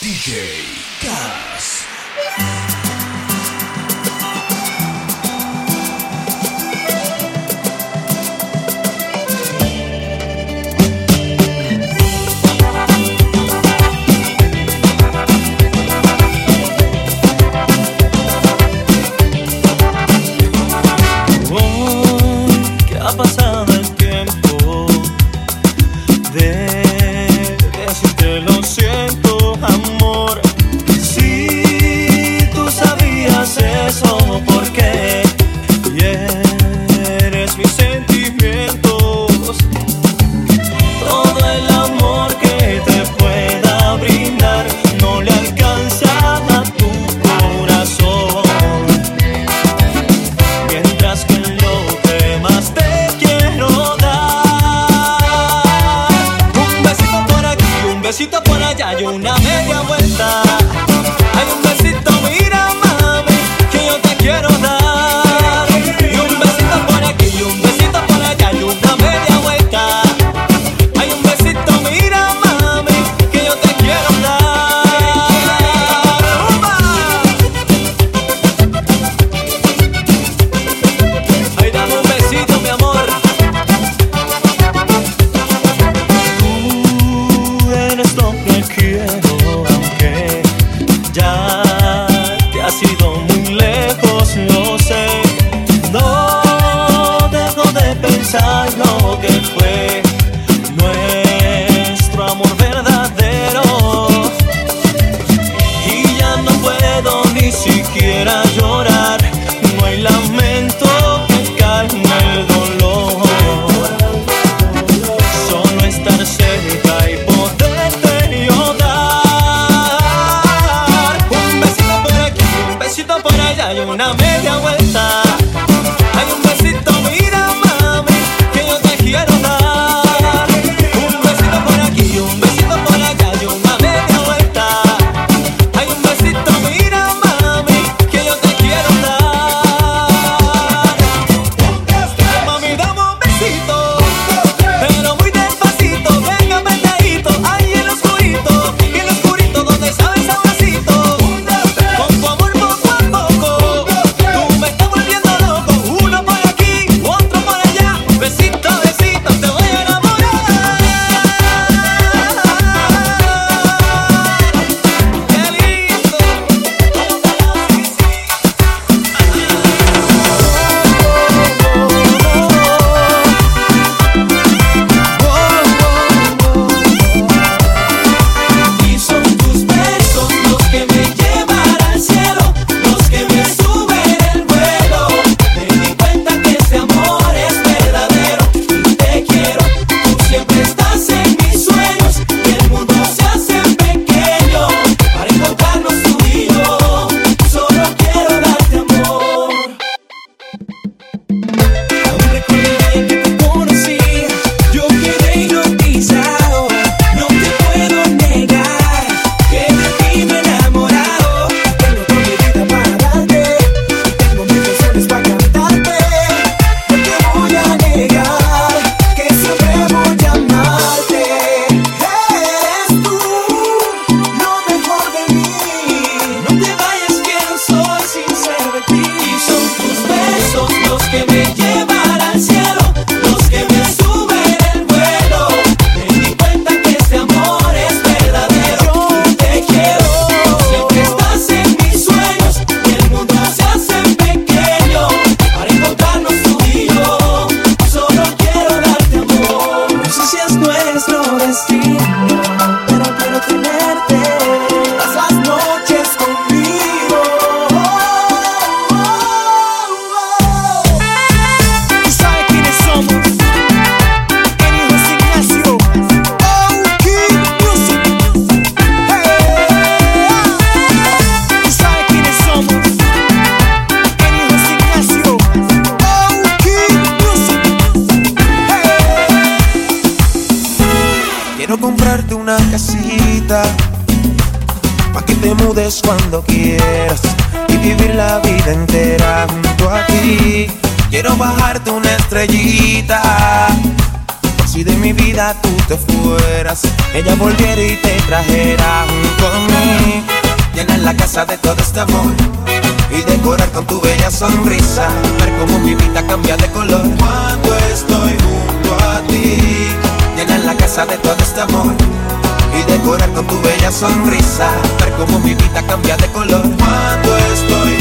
DJ Gas. ella volviera y te trajera junto a mí. Llenar la casa de todo este amor y decorar con tu bella sonrisa. Ver cómo mi vida cambia de color cuando estoy junto a ti. Llenar la casa de todo este amor y decorar con tu bella sonrisa. Ver cómo mi vida cambia de color cuando estoy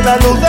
na no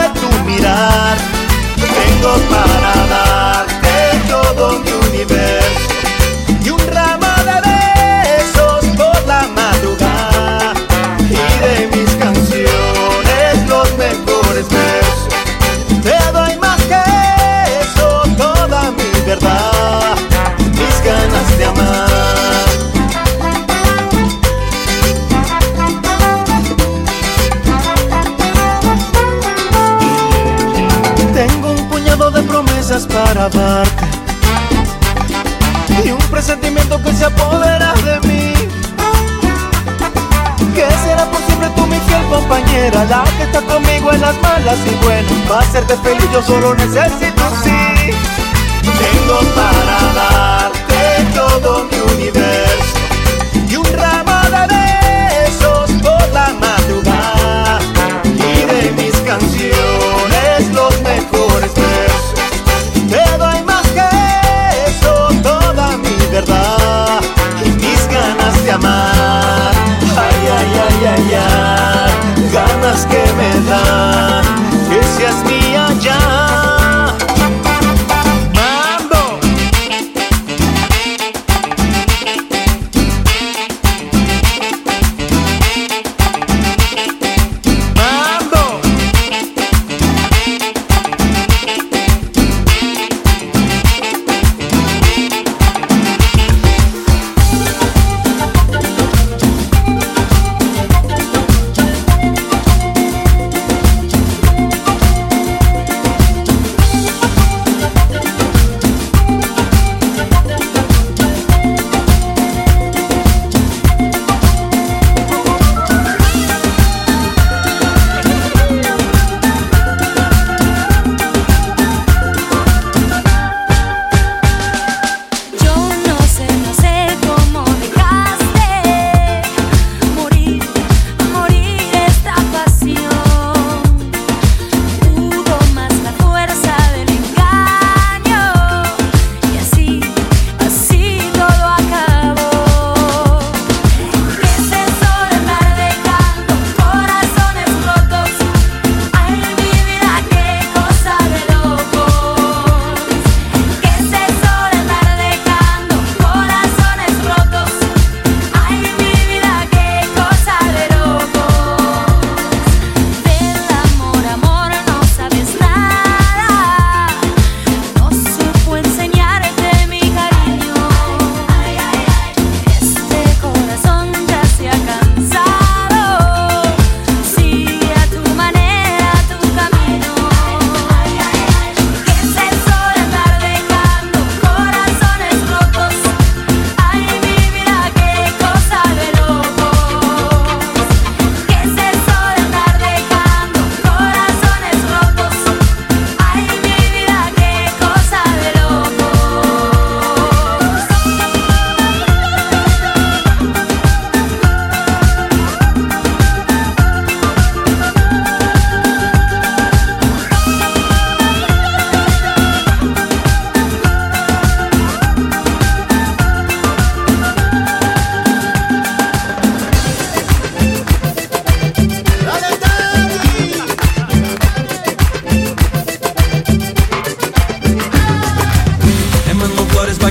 las malas y buenas. Para hacerte feliz yo solo necesito sí. Tengo para darte todo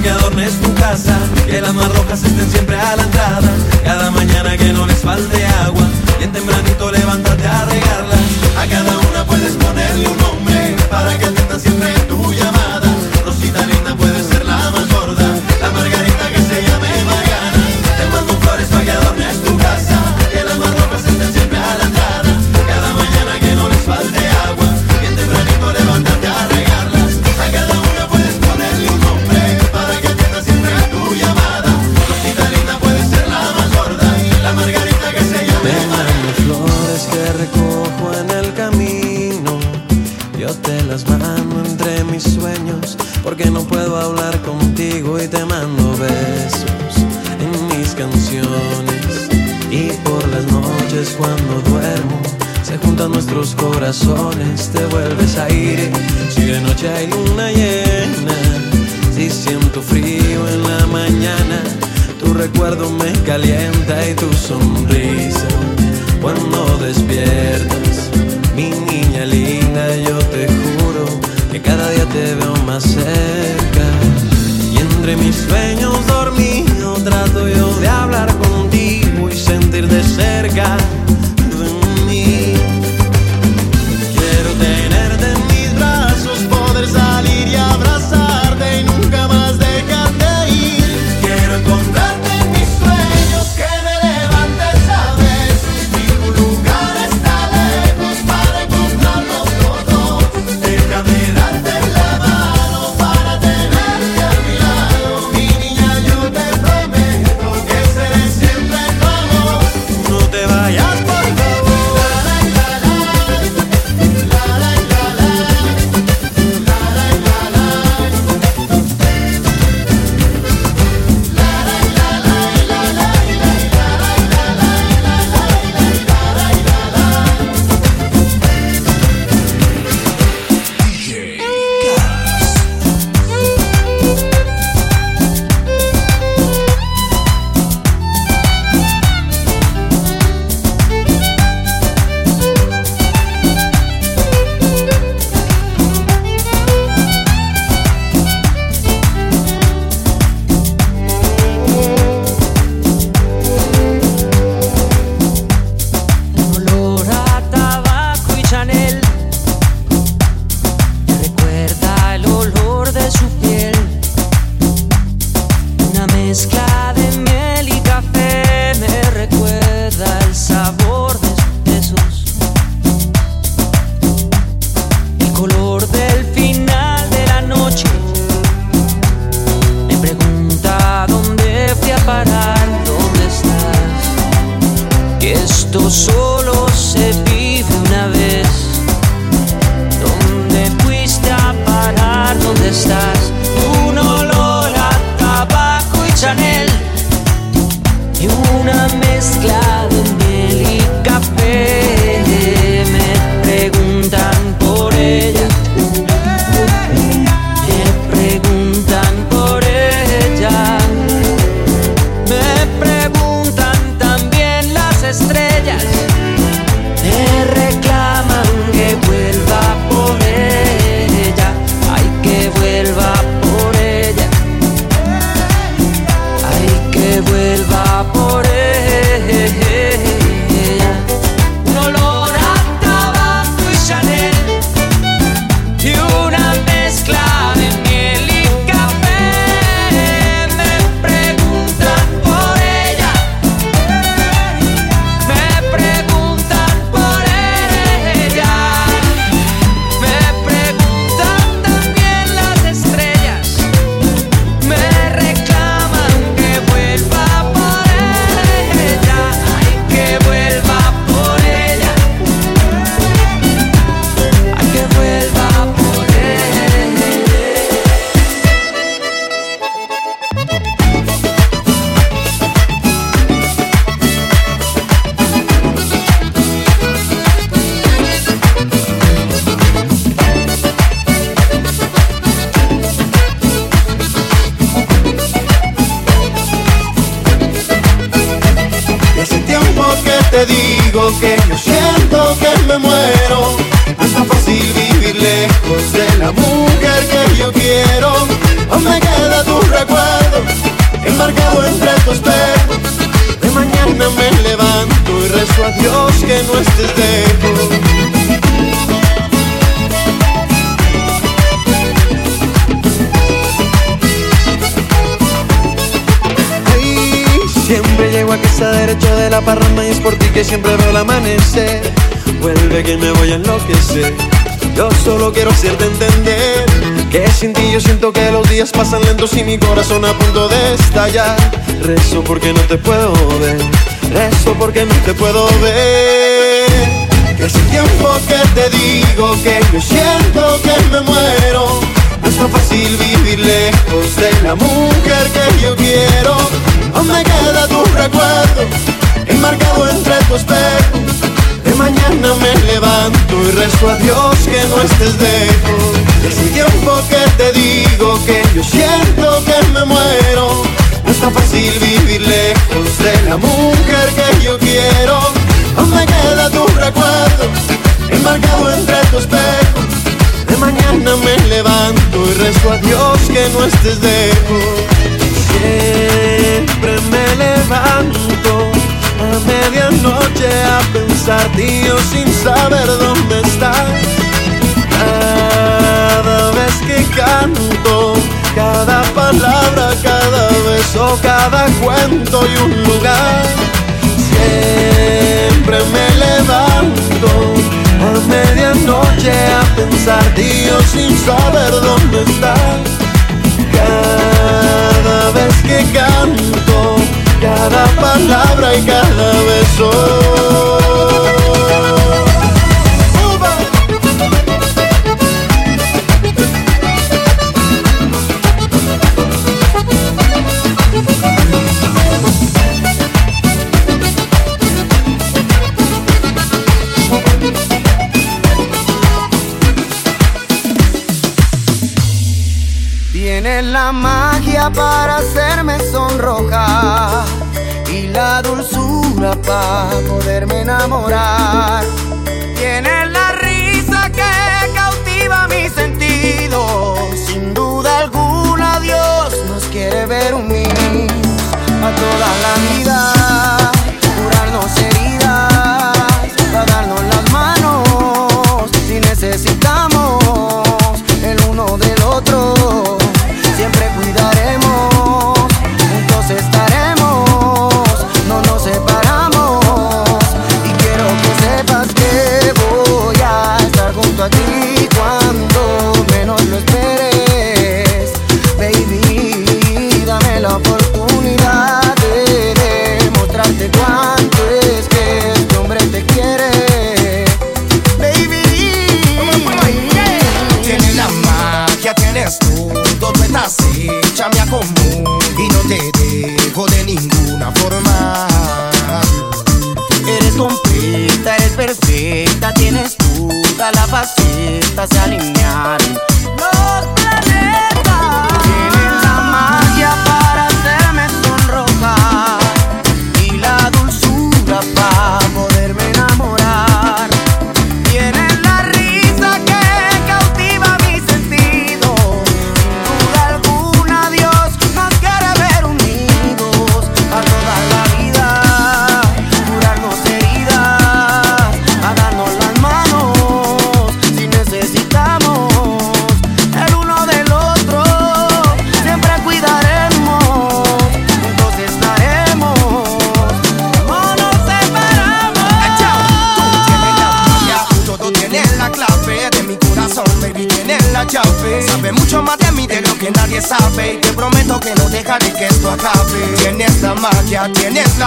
que adornes tu casa, que las más rojas estén siempre a mi corazón a punto de estallar. Rezo porque no te puedo ver, rezo porque no te puedo ver. Que hace tiempo que te digo que yo siento que me muero. No es tan fácil vivir lejos de la mujer que yo quiero. Aún me queda tu recuerdo, enmarcado entre tus espejo mañana me levanto y rezo a Dios que no estés lejos. Es un tiempo que te digo que yo siento que me muero. No es tan fácil vivir lejos de la mujer que yo quiero. Aún me queda tu recuerdo enmarcado entre tus espejos. De mañana me levanto y rezo a Dios que no estés lejos. Siempre me levanto medianoche a pensar, tío, sin saber dónde estás. Cada vez que canto, cada palabra, cada beso, cada cuento y un lugar. Siempre me levanto a medianoche a pensar, tío, sin saber dónde estás. Cada vez que canto, cada palabra y cada beso. Tienes la para hacerme sonrojar y la dulzura para poderme enamorar.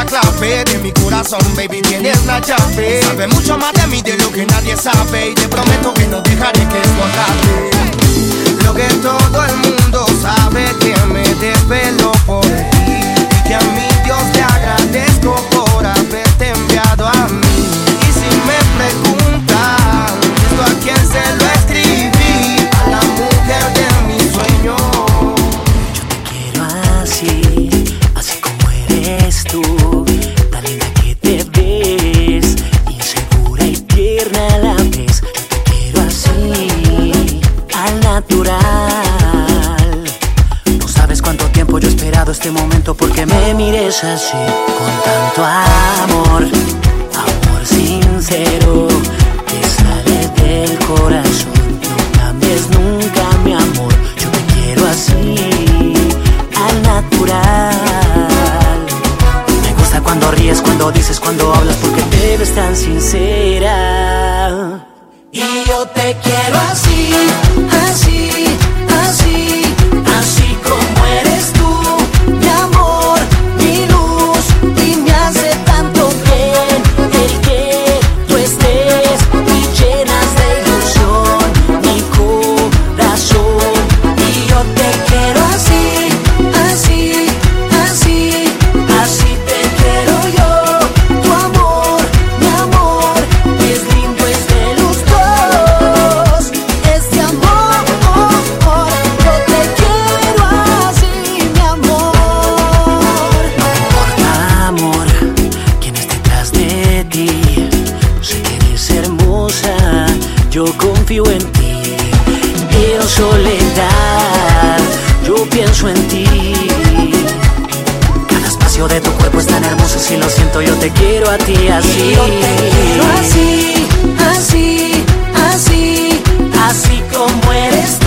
Clave de mi corazón, baby, tienes la llave. Sabe mucho más de mí de lo que nadie sabe. Y te prometo que no dejaré que esto acabe. Lo que todo el mundo sabe que me desvelo por ti. Y que a mi Dios le agradezco por este momento porque me mires así, con tanto amor, amor sincero que sale del corazón. No cambies nunca mi amor, yo te quiero así, al natural. Me gusta cuando ríes, cuando dices, cuando hablas, porque te ves tan sincera. Y yo te quiero así, soledad, yo pienso en ti. Cada espacio de tu cuerpo es tan hermoso, si lo siento yo te quiero a ti así. Te quiero así, así, así, así como eres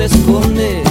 esconde.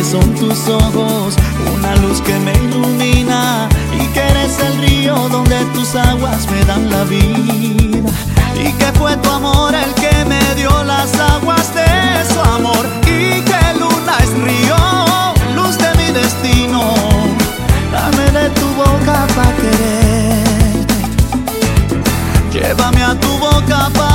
que son tus ojos, una luz que me ilumina y que eres el río donde tus aguas me dan la vida. Y que fue tu amor el que me dio las aguas de su amor y que luna es río, luz de mi destino, dame de tu boca para quererte, llévame a tu boca para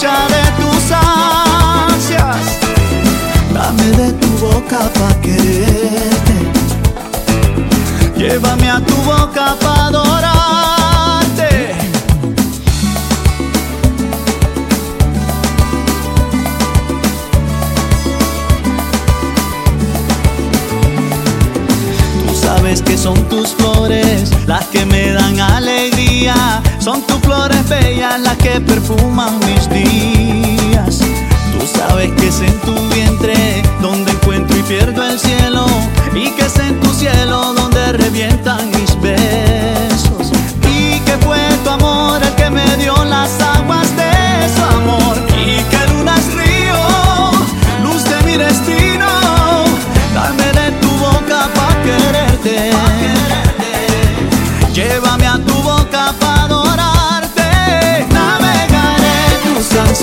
de tus ansias. Dame de tu boca pa' quererte. Llévame a tu boca pa' adorarte. Tú sabes que son tus flores las son tus flores bellas las que perfuman mis días. Tú sabes que es en tu vientre donde encuentro y pierdo el cielo. Y que es en tu cielo donde revientan mis besos. Y que fue tu amor el que me dio la salud.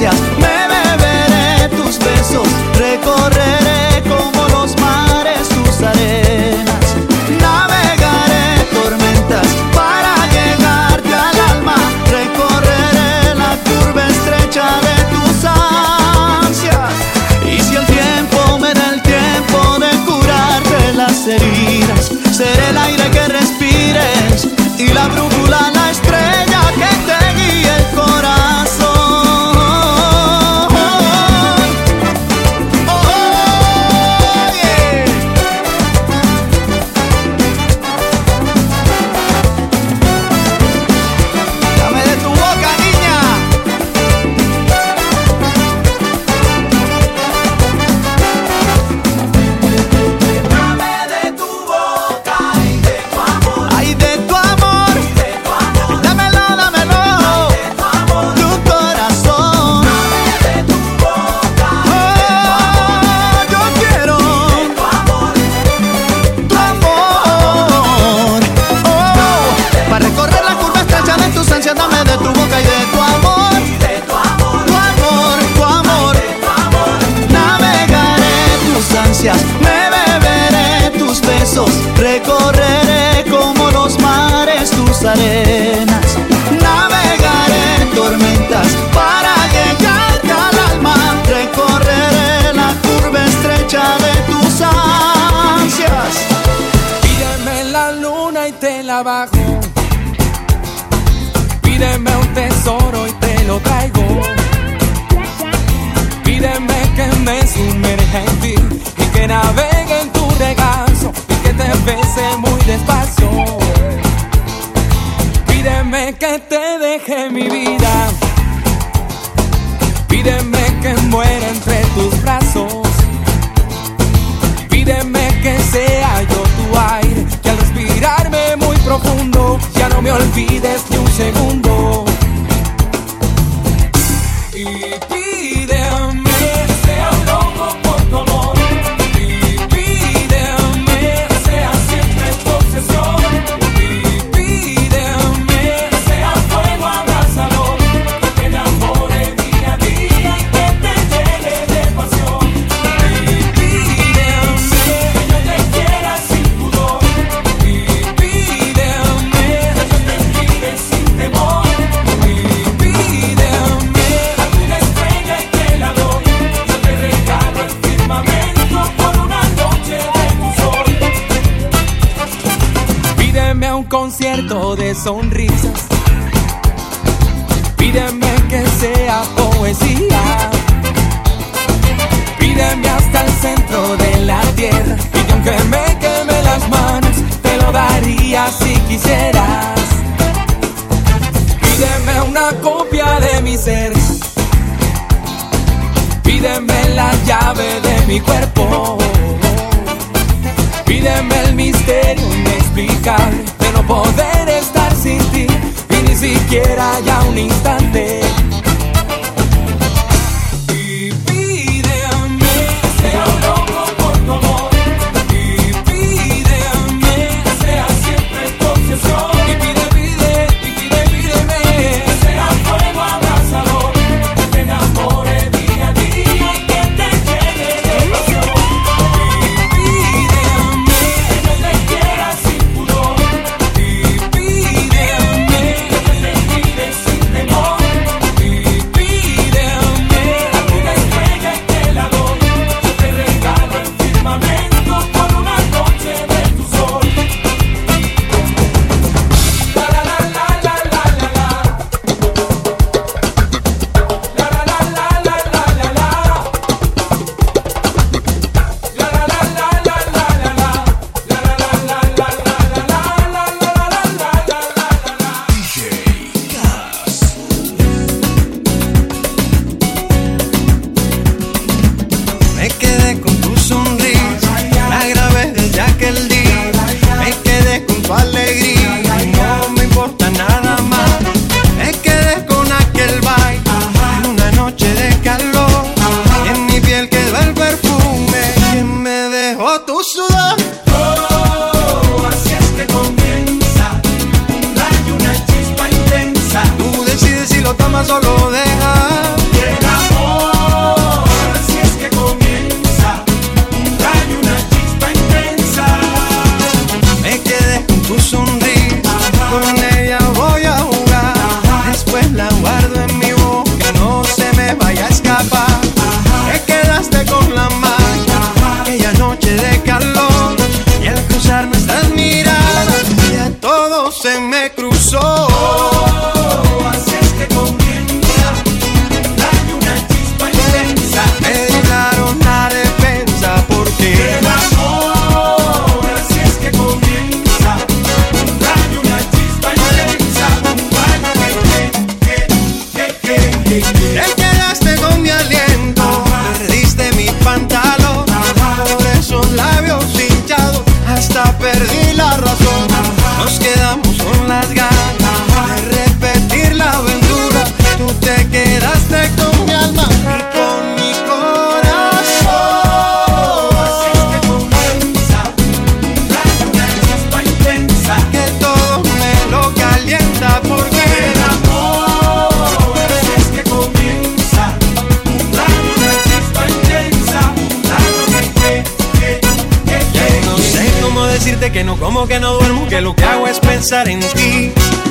me beberé tus besos, recorreré. no me olvides ni un segundo. Y sonrisas. Pídeme que sea poesía. Pídeme hasta el centro de la tierra. Y aunque me queme las manos, te lo daría si quisieras. Pídeme una copia de mi ser. Pídeme la llave de mi cuerpo. Pídeme el misterio inexplicable de no poder haya un instante. El que pensar en ti.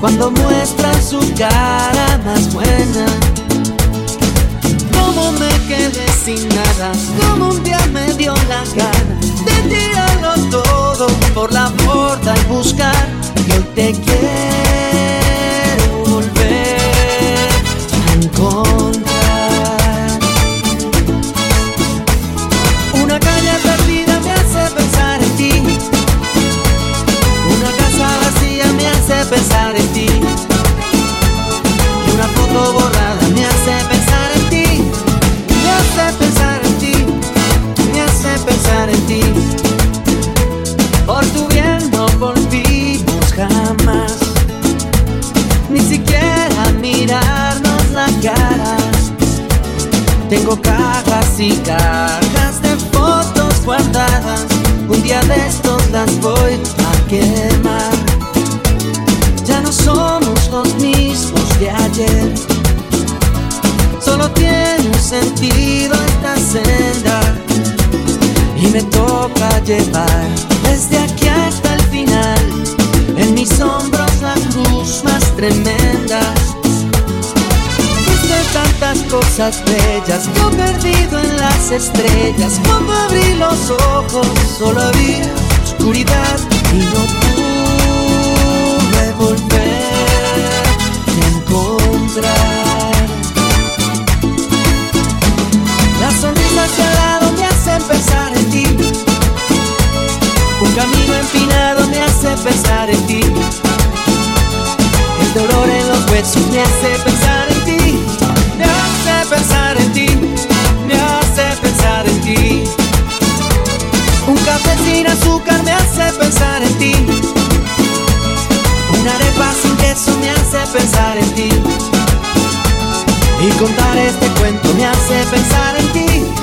cuando muestran su cara más buena. Como me quedé sin nada, como un día me dio la gana de tirarlo todo por la borda y buscar que te quiero. cosas bellas. Yo perdido en las estrellas cuando abrí los ojos solo había oscuridad y no pude volver a encontrar. Las sonrisas que al lado me hacen pensar en ti. Un camino empinado me hace pensar en ti. pensar en ti. Y contar este cuento me hace pensar en ti.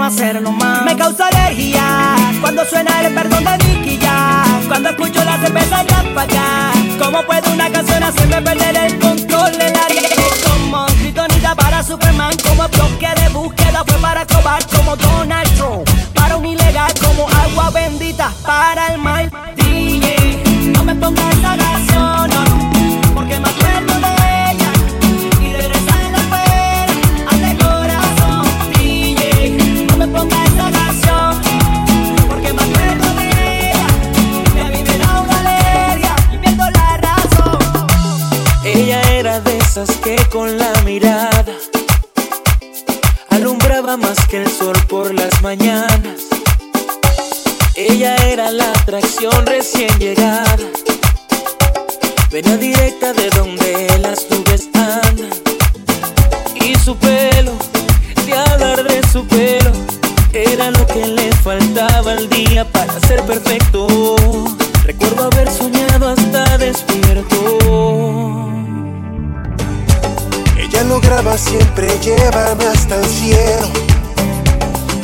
no hacerlo más. Me causa alergia cuando suena el perdón de Nicky ya. Cuando escucho la cerveza ya para allá. ¿Cómo puede una canción hacerme perder el corazón? Faltaba al día para ser perfecto. Recuerdo haber soñado hasta despierto. Ella lograba siempre llevarme hasta el cielo.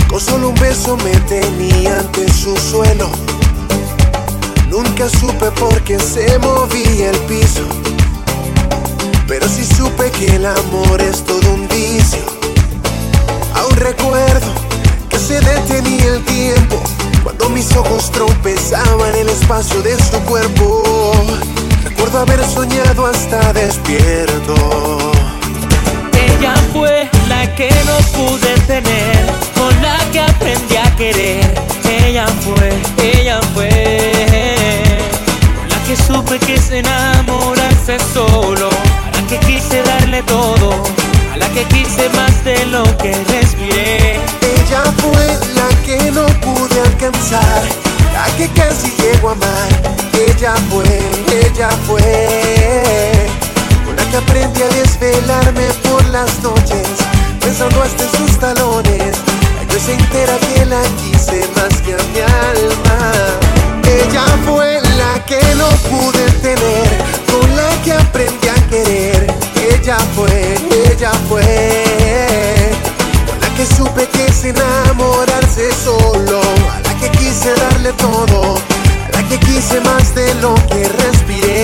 Con solo un beso me tenía ante su suelo. Nunca supe por qué se movía el piso. Pero sí supe que el amor es todo un vicio. Aún recuerdo se detenía el tiempo cuando mis ojos tropezaban el espacio de su cuerpo. Recuerdo haber soñado hasta despierto. Ella fue la que no pude tener, con la que aprendí a querer. Ella fue, ella fue, con la que supe que es enamorarse solo, a la que quise darle todo, a la que quise más de lo que respiré. Ella fue la que no pude alcanzar, la que casi llego a amar. Ella fue, ella fue, con la que aprendí a desvelarme por las noches, pensando hasta en sus talones. Yo se entera que la quise más que a mi alma. Ella fue la que no pude tener, con la que aprendí a querer. Ella fue, ella fue la que supe que es enamorarse solo, a la que quise darle todo, a la que quise más de lo que respiré.